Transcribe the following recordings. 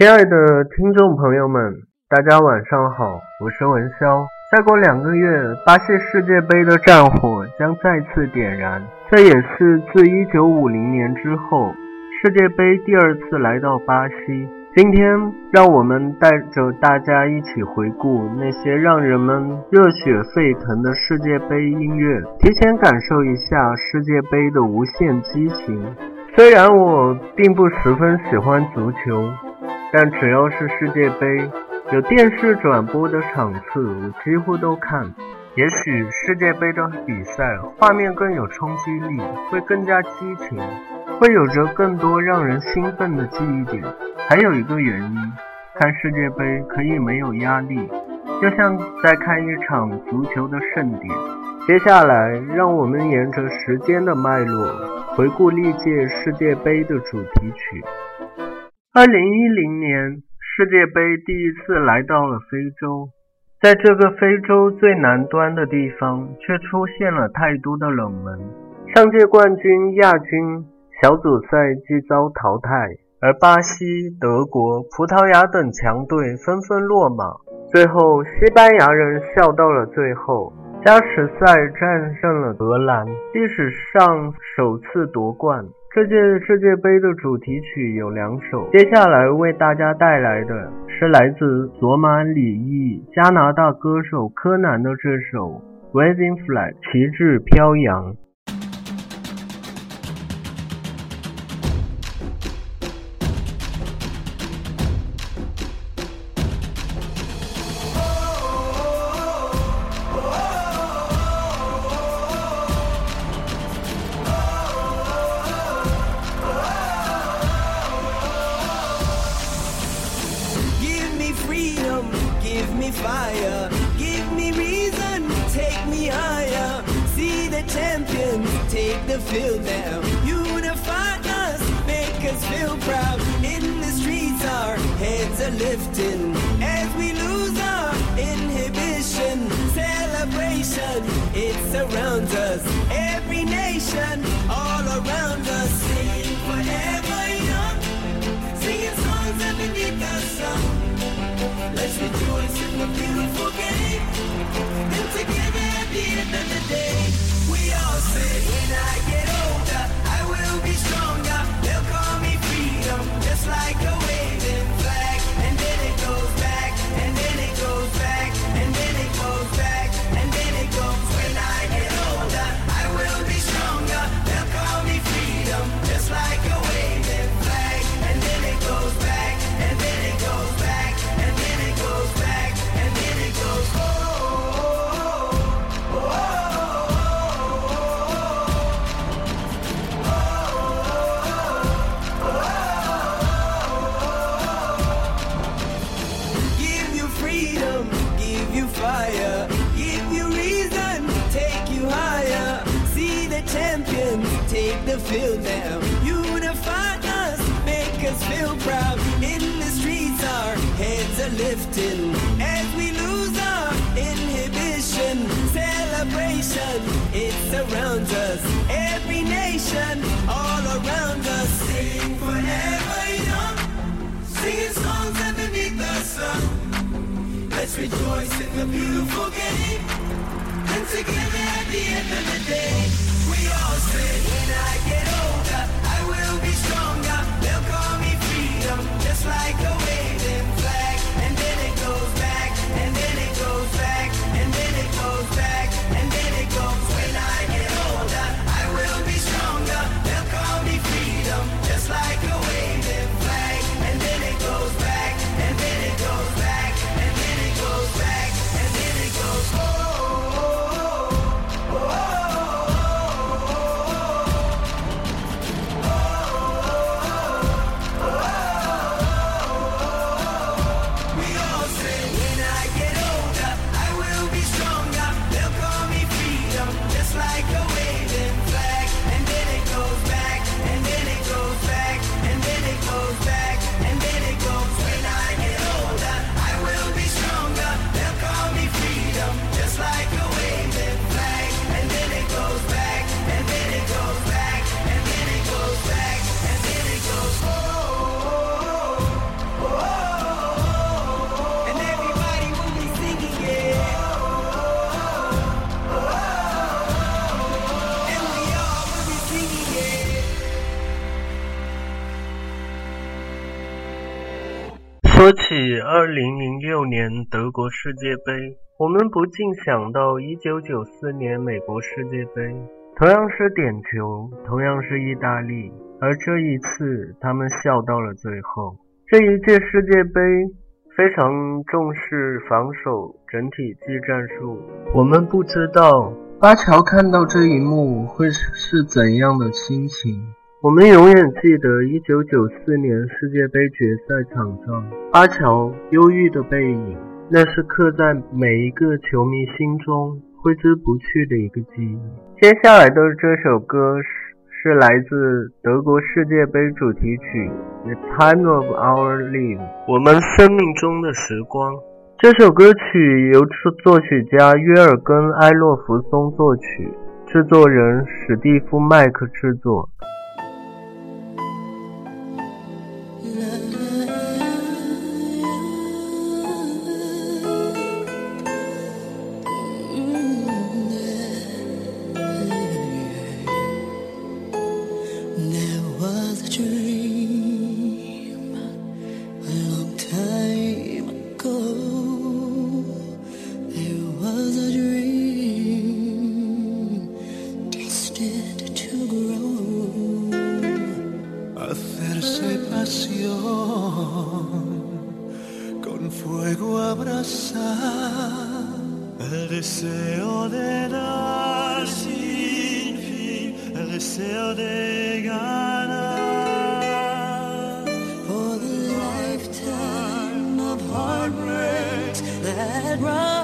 亲爱的听众朋友们，大家晚上好，我是文潇。再过两个月，巴西世界杯的战火将再次点燃，这也是自1950年之后，世界杯第二次来到巴西。今天，让我们带着大家一起回顾那些让人们热血沸腾的世界杯音乐，提前感受一下世界杯的无限激情。虽然我并不十分喜欢足球。但只要是世界杯有电视转播的场次，我几乎都看。也许世界杯的比赛画面更有冲击力，会更加激情，会有着更多让人兴奋的记忆点。还有一个原因，看世界杯可以没有压力，就像在看一场足球的盛典。接下来，让我们沿着时间的脉络，回顾历届世界杯的主题曲。二零一零年世界杯第一次来到了非洲，在这个非洲最南端的地方，却出现了太多的冷门。上届冠军、亚军小组赛即遭淘汰，而巴西、德国、葡萄牙等强队纷纷落马，最后西班牙人笑到了最后。加时赛战胜了荷兰，历史上首次夺冠。这届世界杯的主题曲有两首，接下来为大家带来的是来自索马里裔加拿大歌手柯南的这首《Waving Flag》，旗帜飘扬。Field now. Unify us, make us feel proud. In the streets, our heads are lifting as we lose our inhibition. Celebration, it surrounds us. Every nation, all around us, sing forever young, singing songs underneath the sun. Let's rejoice in the beautiful game, rejoice in the beautiful game. And together at the end of the day, we all say, when I get older, 说起二零零六年德国世界杯，我们不禁想到一九九四年美国世界杯，同样是点球，同样是意大利，而这一次他们笑到了最后。这一届世界杯非常重视防守整体技战术，我们不知道巴乔看到这一幕会是怎样的心情。我们永远记得1994年世界杯决赛场上阿乔忧郁的背影，那是刻在每一个球迷心中挥之不去的一个记忆。接下来的这首歌是是来自德国世界杯主题曲《The Time of Our Lives》，我们生命中的时光。这首歌曲由作曲家约尔根·埃洛弗松作曲，制作人史蒂夫·麦克制作。El deseo de dar sin fin, el deseo de. For the lifetime of heartbreaks that run.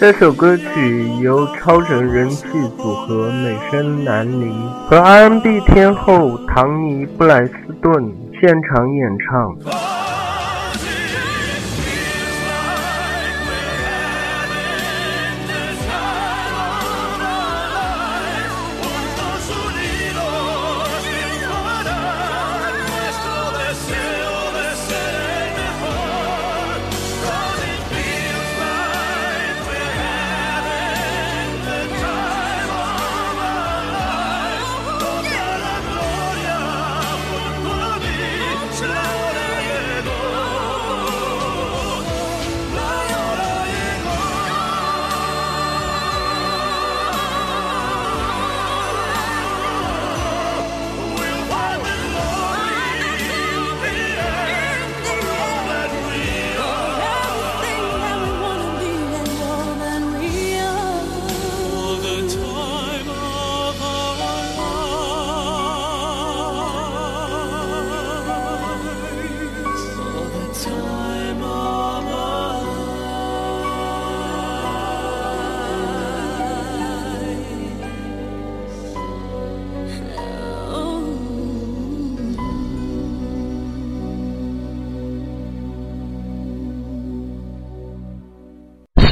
这首歌曲由超人人气组合美声南梨和 R&B 天后唐尼·布莱斯顿现场演唱。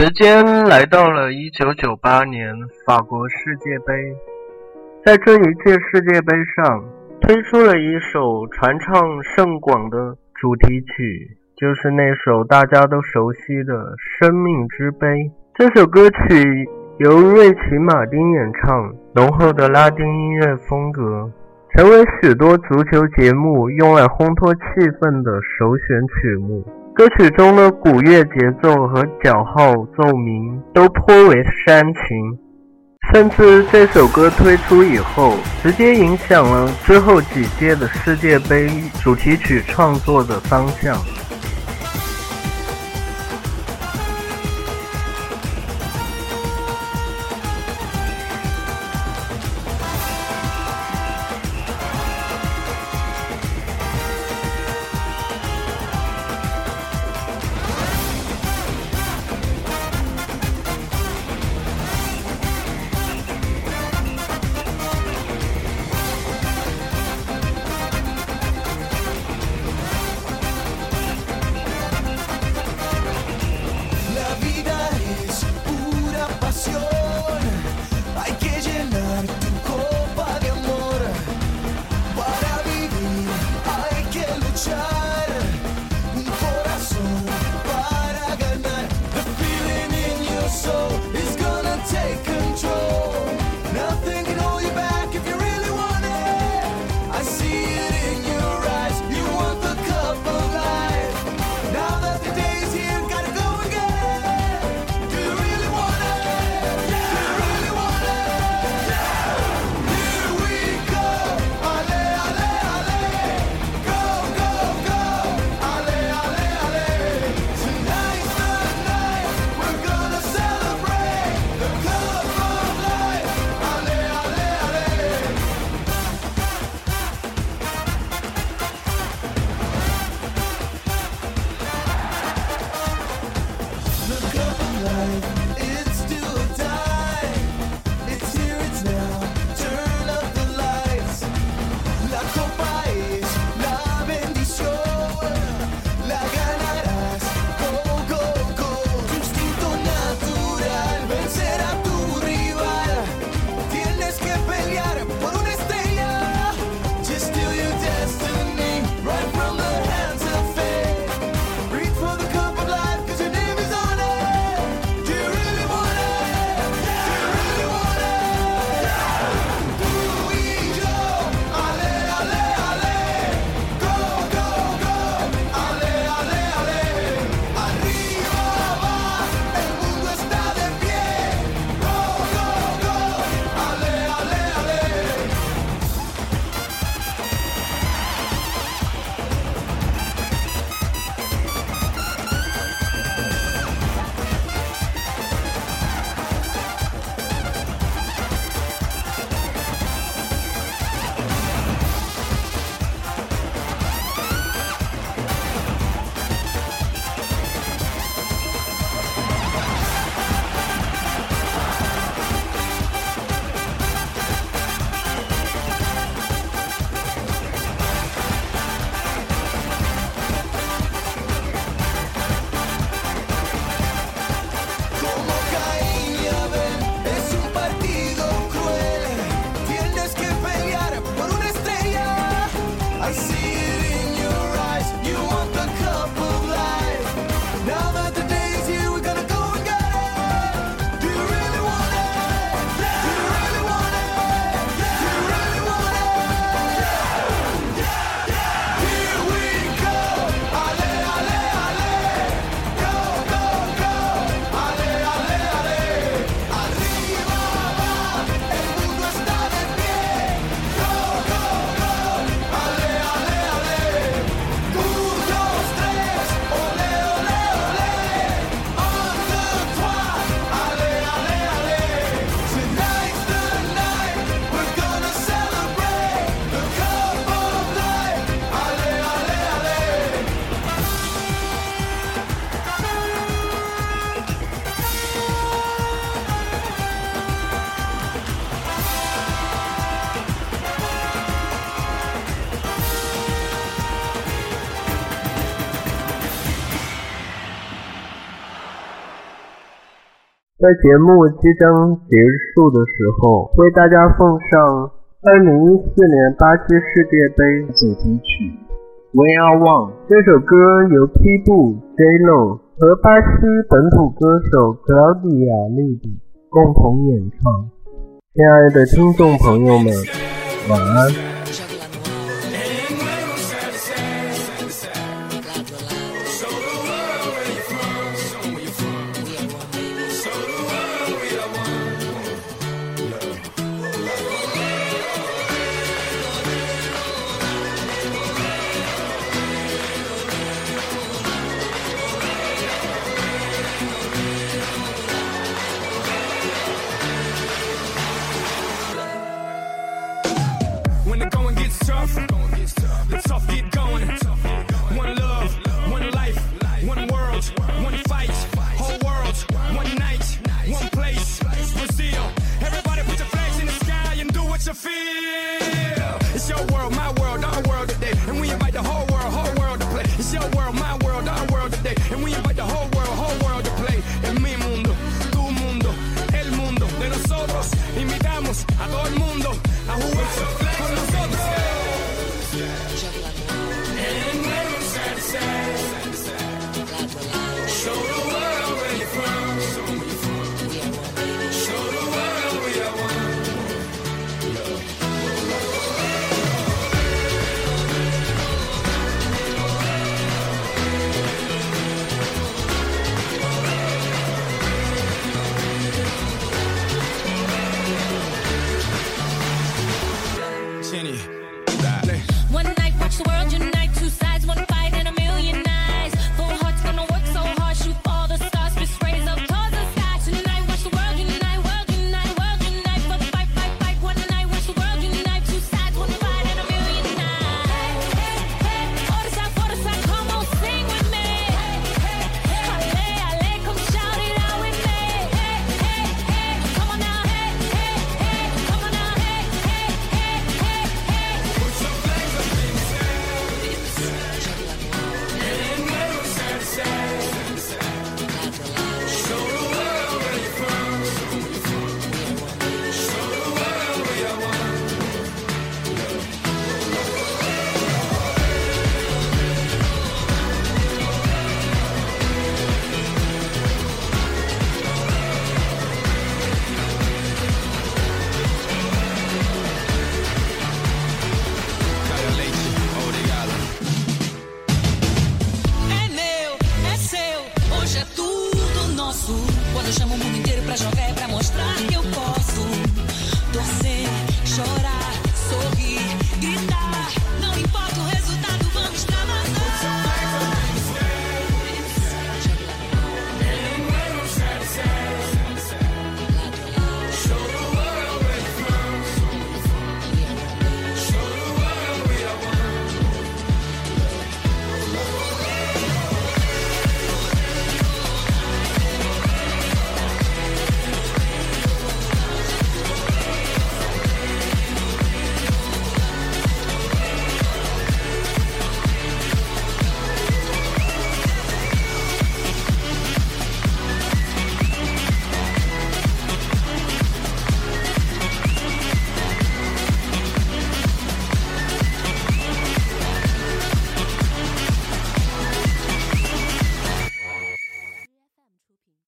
时间来到了一九九八年法国世界杯，在这一届世界杯上，推出了一首传唱甚广的主题曲，就是那首大家都熟悉的《生命之杯》。这首歌曲由瑞奇·马丁演唱，浓厚的拉丁音乐风格，成为许多足球节目用来烘托气氛的首选曲目。歌曲中的鼓乐节奏和角号奏鸣都颇为煽情，甚至这首歌推出以后，直接影响了之后几届的世界杯主题曲创作的方向。alive. 在节目即将结束的时候，为大家奉上二零一四年巴西世界杯主题曲《We Are One》。这首歌由 P 布 J Lo 和巴西本土歌手 Claudia l i b 共同演唱。亲爱的听众朋友们，晚安。to feel. It's your world, my world.